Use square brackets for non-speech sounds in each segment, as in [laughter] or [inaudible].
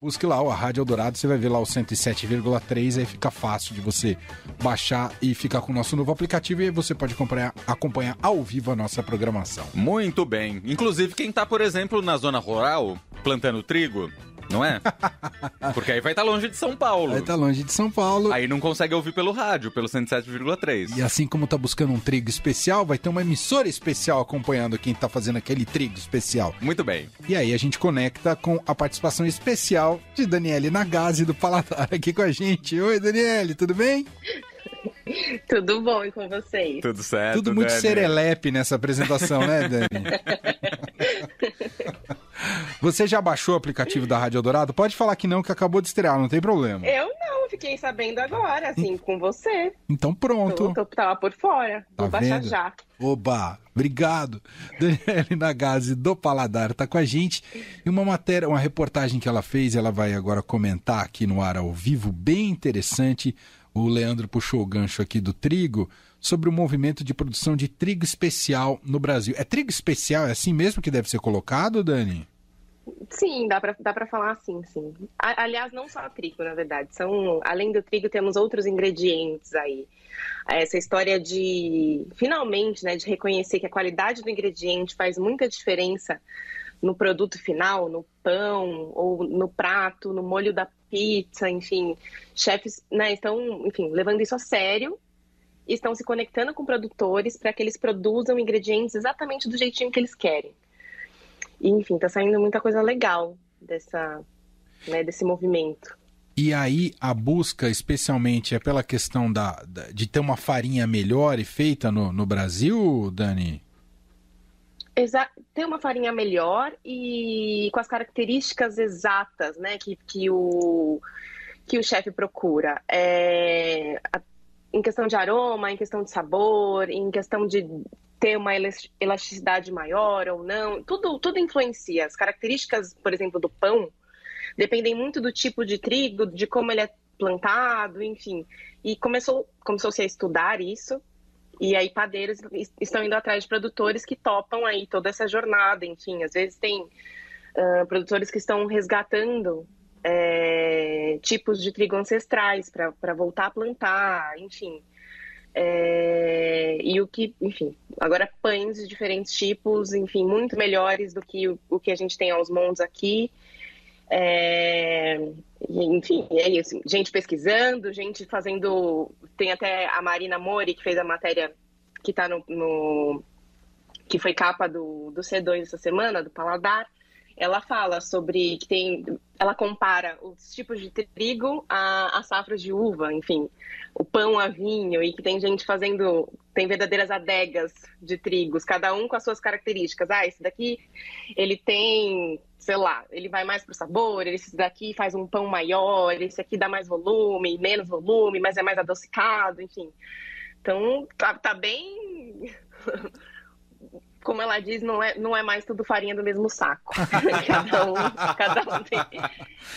Busque lá a Rádio Eldorado, você vai ver lá o 107,3, aí fica fácil de você baixar e ficar com o nosso novo aplicativo e aí você pode acompanhar, acompanhar ao vivo a nossa programação. Muito bem. Inclusive, quem tá, por exemplo, na zona rural, plantando trigo, não é? [laughs] Porque aí vai estar tá longe de São Paulo. Vai estar tá longe de São Paulo. Aí não consegue ouvir pelo rádio, pelo 107,3. E assim como tá buscando um trigo especial, vai ter uma emissora especial acompanhando quem tá fazendo aquele trigo especial. Muito bem. E aí a gente conecta com a participação especial de Daniele Nagase do Paladar aqui com a gente. Oi, Daniele, tudo bem? [laughs] Tudo bom e com vocês? Tudo certo. Tudo muito Dani. serelepe nessa apresentação, né, Dani? [laughs] Você já baixou o aplicativo da Rádio Eldorado? Pode falar que não, que acabou de estrear, não tem problema. Eu não, fiquei sabendo agora, assim, com você. Então pronto. Eu, tava por fora. Tá Vou baixar vendo? já. Oba, obrigado. [laughs] Daniele Nagase do Paladar tá com a gente. E uma matéria, uma reportagem que ela fez, ela vai agora comentar aqui no ar ao vivo, bem interessante. O Leandro puxou o gancho aqui do trigo sobre o movimento de produção de trigo especial no Brasil. É trigo especial? É assim mesmo que deve ser colocado, Dani? Sim, dá para dá pra falar assim, sim. Aliás, não só trigo, na verdade. São, além do trigo, temos outros ingredientes aí. Essa história de, finalmente, né, de reconhecer que a qualidade do ingrediente faz muita diferença no produto final, no pão ou no prato, no molho da pizza, enfim. Chefes né, estão, enfim, levando isso a sério e estão se conectando com produtores para que eles produzam ingredientes exatamente do jeitinho que eles querem. E, enfim, está saindo muita coisa legal dessa, né, desse movimento. E aí a busca, especialmente, é pela questão da, da de ter uma farinha melhor e feita no, no Brasil, Dani? Exa ter uma farinha melhor e com as características exatas, né, que, que o que o chefe procura. É, em questão de aroma, em questão de sabor, em questão de ter uma elasticidade maior ou não, tudo, tudo influencia. As características, por exemplo, do pão, dependem muito do tipo de trigo, de como ele é plantado, enfim. E começou, começou-se a estudar isso, e aí padeiros estão indo atrás de produtores que topam aí toda essa jornada, enfim. Às vezes tem uh, produtores que estão resgatando é, tipos de trigo ancestrais para voltar a plantar, enfim. É, e o que, enfim, agora pães de diferentes tipos, enfim, muito melhores do que o, o que a gente tem aos montes aqui. É, enfim, é isso. Gente pesquisando, gente fazendo. Tem até a Marina Mori, que fez a matéria que tá no. no que foi capa do, do C2 essa semana, do Paladar ela fala sobre que tem. Ela compara os tipos de trigo a, a safras de uva, enfim, o pão a vinho, e que tem gente fazendo. Tem verdadeiras adegas de trigos, cada um com as suas características. Ah, esse daqui ele tem, sei lá, ele vai mais pro sabor, esse daqui faz um pão maior, esse aqui dá mais volume, menos volume, mas é mais adocicado, enfim. Então, tá, tá bem como ela diz, não é, não é mais tudo farinha do mesmo saco. [laughs] cada um, cada um tem,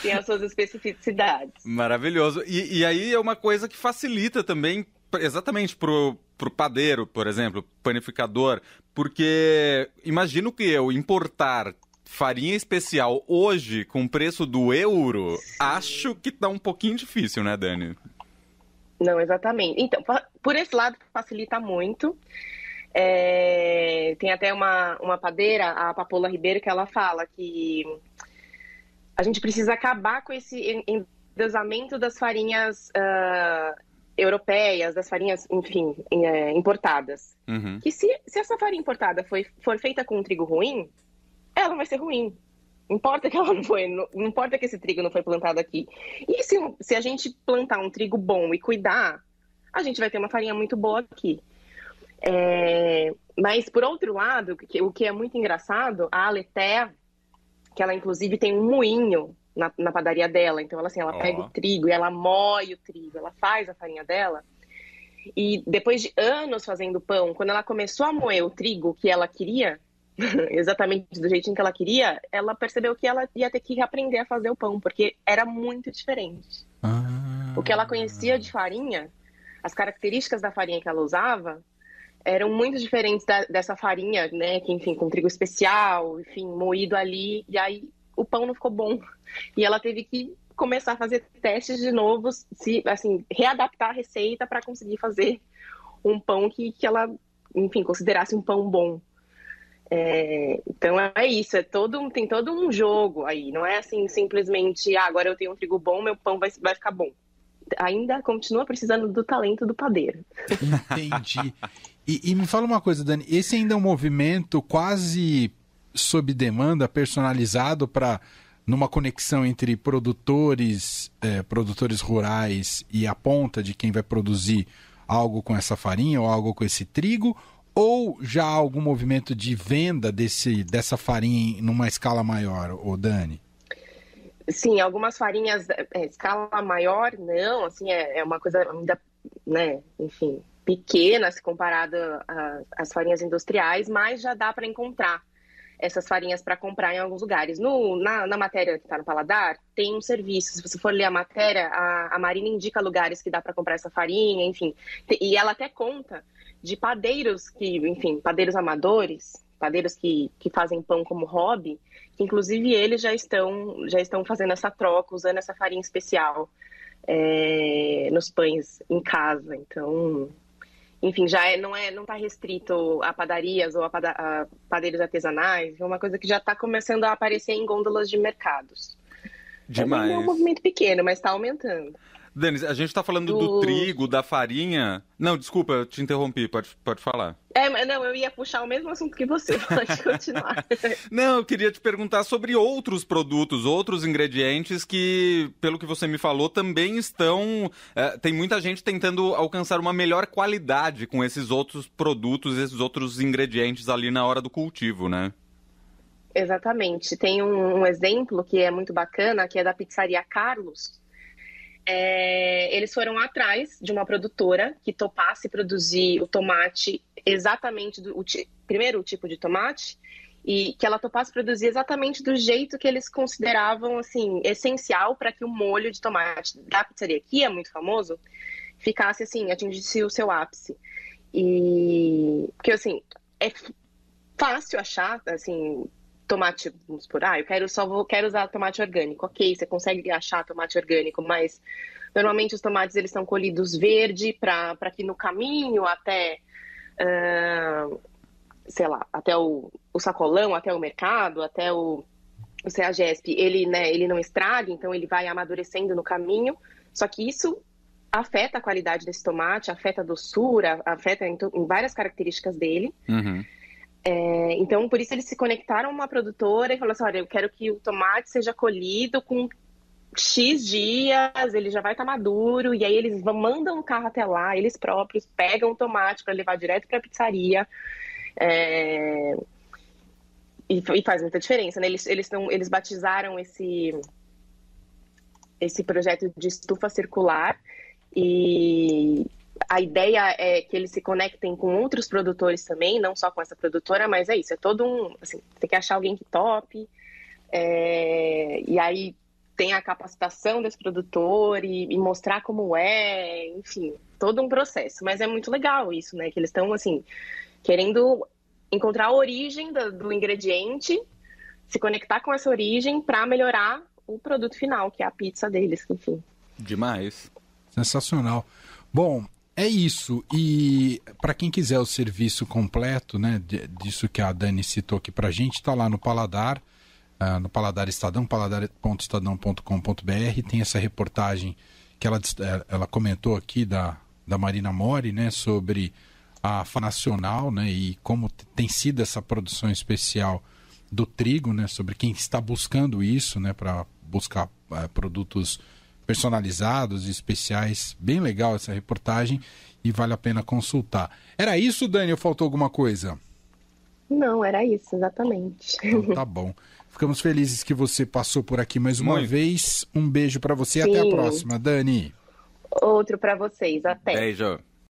tem, as suas especificidades. Maravilhoso. E, e aí é uma coisa que facilita também, exatamente pro, pro padeiro, por exemplo, panificador, porque imagino que eu importar farinha especial hoje com o preço do euro, acho que tá um pouquinho difícil, né, Dani? Não, exatamente. Então, por esse lado facilita muito. É, tem até uma, uma padeira, a Papola Ribeiro, que ela fala que a gente precisa acabar com esse endeusamento das farinhas uh, europeias, das farinhas, enfim, é, importadas. Uhum. Que se, se essa farinha importada foi, for feita com um trigo ruim, ela vai ser ruim. Não importa que ela não foi, não, não importa que esse trigo não foi plantado aqui. E se, se a gente plantar um trigo bom e cuidar, a gente vai ter uma farinha muito boa aqui. É, mas, por outro lado, o que é muito engraçado, a Aleté, que ela inclusive tem um moinho na, na padaria dela, então ela, assim, ela oh. pega o trigo e ela moe o trigo, ela faz a farinha dela. E depois de anos fazendo pão, quando ela começou a moer o trigo que ela queria, [laughs] exatamente do jeitinho que ela queria, ela percebeu que ela ia ter que aprender a fazer o pão, porque era muito diferente. Ah. O que ela conhecia de farinha, as características da farinha que ela usava, eram muito diferentes da, dessa farinha, né? Que, enfim, com trigo especial, enfim, moído ali. E aí, o pão não ficou bom. [laughs] E ela teve que começar a fazer testes de novo, se, assim, readaptar a receita para conseguir fazer um pão que, que ela, enfim, considerasse um pão bom. É, então é isso, é todo, tem todo um jogo aí, não é assim simplesmente, ah, agora eu tenho um trigo bom, meu pão vai, vai ficar bom. Ainda continua precisando do talento do padeiro. Entendi. E, e me fala uma coisa, Dani, esse ainda é um movimento quase sob demanda, personalizado para numa conexão entre produtores, é, produtores rurais e a ponta de quem vai produzir algo com essa farinha ou algo com esse trigo, ou já há algum movimento de venda desse, dessa farinha numa escala maior, o Dani? Sim, algumas farinhas, é, escala maior, não, assim, é, é uma coisa ainda, né, enfim, pequena se comparada às farinhas industriais, mas já dá para encontrar essas farinhas para comprar em alguns lugares. No, na, na matéria que está no Paladar, tem um serviço. Se você for ler a matéria, a, a Marina indica lugares que dá para comprar essa farinha, enfim. E ela até conta de padeiros que, enfim, padeiros amadores, padeiros que, que fazem pão como hobby, que inclusive eles já estão, já estão fazendo essa troca, usando essa farinha especial é, nos pães em casa. Então, enfim, já é, não é, não está restrito a padarias ou a, pada, a padeiros artesanais, é uma coisa que já está começando a aparecer em gôndolas de mercados. Demais. É um movimento pequeno, mas está aumentando. Denis, a gente está falando do... do... trigo, da farinha. Não, desculpa, eu te interrompi, pode, pode falar. É, não, eu ia puxar o mesmo assunto que você, [laughs] pode continuar. [laughs] não, eu queria te perguntar sobre outros produtos, outros ingredientes que, pelo que você me falou, também estão. É, tem muita gente tentando alcançar uma melhor qualidade com esses outros produtos, esses outros ingredientes ali na hora do cultivo, né? Exatamente. Tem um, um exemplo que é muito bacana, que é da pizzaria Carlos é, eles foram atrás de uma produtora que topasse produzir o tomate exatamente do o, primeiro o tipo de tomate e que ela topasse produzir exatamente do jeito que eles consideravam assim essencial para que o molho de tomate da pizzaria que é muito famoso ficasse assim atingisse o seu ápice. E porque assim é fácil achar assim tomate, vamos por, ah, eu quero só vou, quero usar tomate orgânico. Ok, você consegue achar tomate orgânico, mas normalmente os tomates eles são colhidos verde para que no caminho até, uh, sei lá, até o, o sacolão, até o mercado, até o, o CEAGESP, ele, né, ele não estrague, então ele vai amadurecendo no caminho. Só que isso afeta a qualidade desse tomate, afeta a doçura, afeta em, em várias características dele. Uhum. É, então, por isso eles se conectaram a uma produtora e falaram assim: olha, eu quero que o tomate seja colhido com X dias, ele já vai estar tá maduro, e aí eles mandam um carro até lá, eles próprios pegam o tomate para levar direto para a pizzaria. É, e, e, faz muita diferença, né? Eles, eles, eles batizaram esse, esse projeto de estufa circular e a ideia é que eles se conectem com outros produtores também, não só com essa produtora, mas é isso, é todo um. Assim, tem que achar alguém que tope, é, e aí tem a capacitação desse produtor e, e, mostrar como é, enfim, todo um processo. Mas é muito legal isso, né? Que eles estão, assim, querendo encontrar a origem do, do ingrediente, se conectar com essa origem para melhorar o produto final, que é a pizza deles, enfim. Demais. Sensacional. Bom, é isso. E para quem quiser o serviço completo, né, disso que a Dani citou aqui para a gente, está lá no Paladar, uh, no Paladar Estadão, paladar.estadão.com.br. Tem essa reportagem que ela, eh, ela comentou aqui da, da Marina Mori, né, sobre a FA Nacional, né, e como tem sido essa produção especial do trigo, né, sobre quem está buscando isso, né, para buscar uh, produtos personalizados e especiais. Bem legal essa reportagem e vale a pena consultar. Era isso, Dani, ou faltou alguma coisa? Não, era isso, exatamente. Então, tá bom. Ficamos felizes que você passou por aqui mais uma Muito. vez. Um beijo para você e até a próxima, Dani. Outro para vocês, até. Beijo.